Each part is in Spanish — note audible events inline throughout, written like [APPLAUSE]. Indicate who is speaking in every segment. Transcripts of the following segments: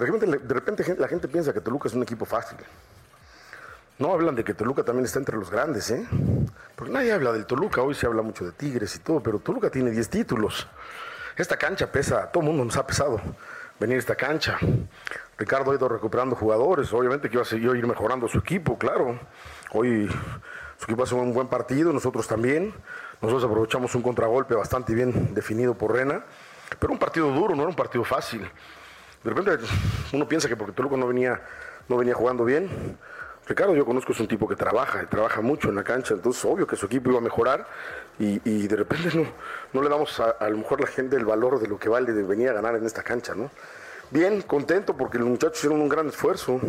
Speaker 1: De repente, la gente piensa que Toluca es un equipo fácil. No hablan de que Toluca también está entre los grandes, ¿eh? Porque nadie habla del Toluca, hoy se habla mucho de Tigres y todo, pero Toluca tiene 10 títulos. Esta cancha pesa, todo el mundo nos ha pesado venir a esta cancha. Ricardo ha ido recuperando jugadores, obviamente que iba a seguir ir mejorando su equipo, claro. Hoy su equipo hace un buen partido, nosotros también. Nosotros aprovechamos un contragolpe bastante bien definido por Rena, pero un partido duro, no era un partido fácil. De repente uno piensa que porque Toluca no venía, no venía jugando bien, Ricardo yo conozco es un tipo que trabaja, trabaja mucho en la cancha, entonces obvio que su equipo iba a mejorar y, de repente no, no le damos a, a, lo mejor la gente el valor de lo que vale de venir a ganar en esta cancha, ¿no? Bien, contento porque los muchachos hicieron un gran esfuerzo,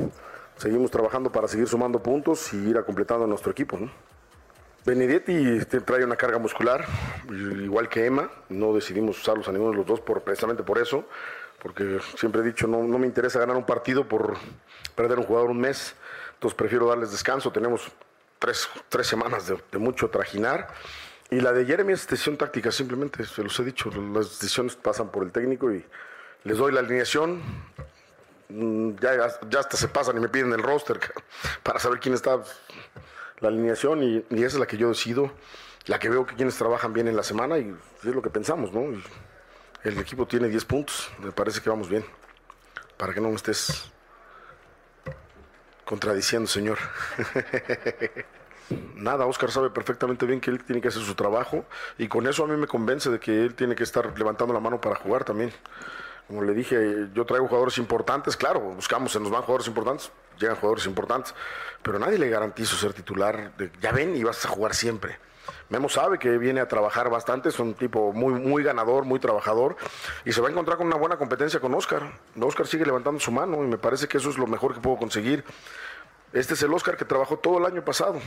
Speaker 1: seguimos trabajando para seguir sumando puntos y ir a completando nuestro equipo, ¿no? Benedetti trae una carga muscular, igual que Emma, no decidimos usarlos a ninguno de los dos por, precisamente por eso, porque siempre he dicho, no, no me interesa ganar un partido por perder un jugador un mes, entonces prefiero darles descanso. Tenemos tres, tres semanas de, mucho trajinar. Y la de Jeremy es decisión táctica, simplemente, se los he dicho, las decisiones pasan por el técnico y les doy la alineación. Ya, ya hasta se pasan y me piden el roster para saber quién está la alineación y, y esa es la que yo decido, la que veo que quienes trabajan bien en la semana y es lo que pensamos, ¿no? El equipo tiene 10 puntos, me parece que vamos bien, para que no me estés contradiciendo, señor. [LAUGHS] Nada, Oscar sabe perfectamente bien que él tiene que hacer su trabajo y con eso a mí me convence de que él tiene que estar levantando la mano para jugar también. Como le dije, yo traigo jugadores importantes, claro, buscamos, se nos van jugadores importantes, llegan jugadores importantes, pero nadie le garantizo ser titular. De, ya ven y vas a jugar siempre. Memo sabe que viene a trabajar bastante, es un tipo muy, muy ganador, muy trabajador, y se va a encontrar con una buena competencia con Oscar. Oscar sigue levantando su mano y me parece que eso es lo mejor que puedo conseguir. Este es el Oscar que trabajó todo el año pasado.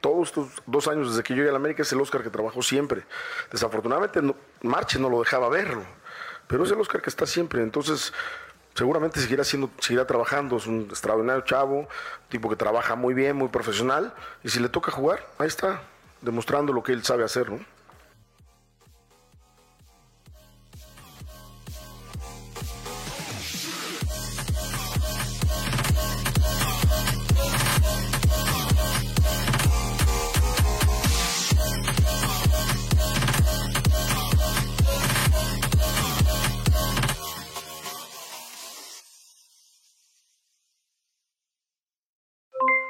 Speaker 1: Todos estos dos años desde que yo llegué a la América es el Oscar que trabajó siempre. Desafortunadamente Marche no lo dejaba verlo, pero es el Oscar que está siempre. Entonces, seguramente seguirá siendo, seguirá trabajando, es un extraordinario chavo, tipo que trabaja muy bien, muy profesional, y si le toca jugar, ahí está, demostrando lo que él sabe hacer, ¿no?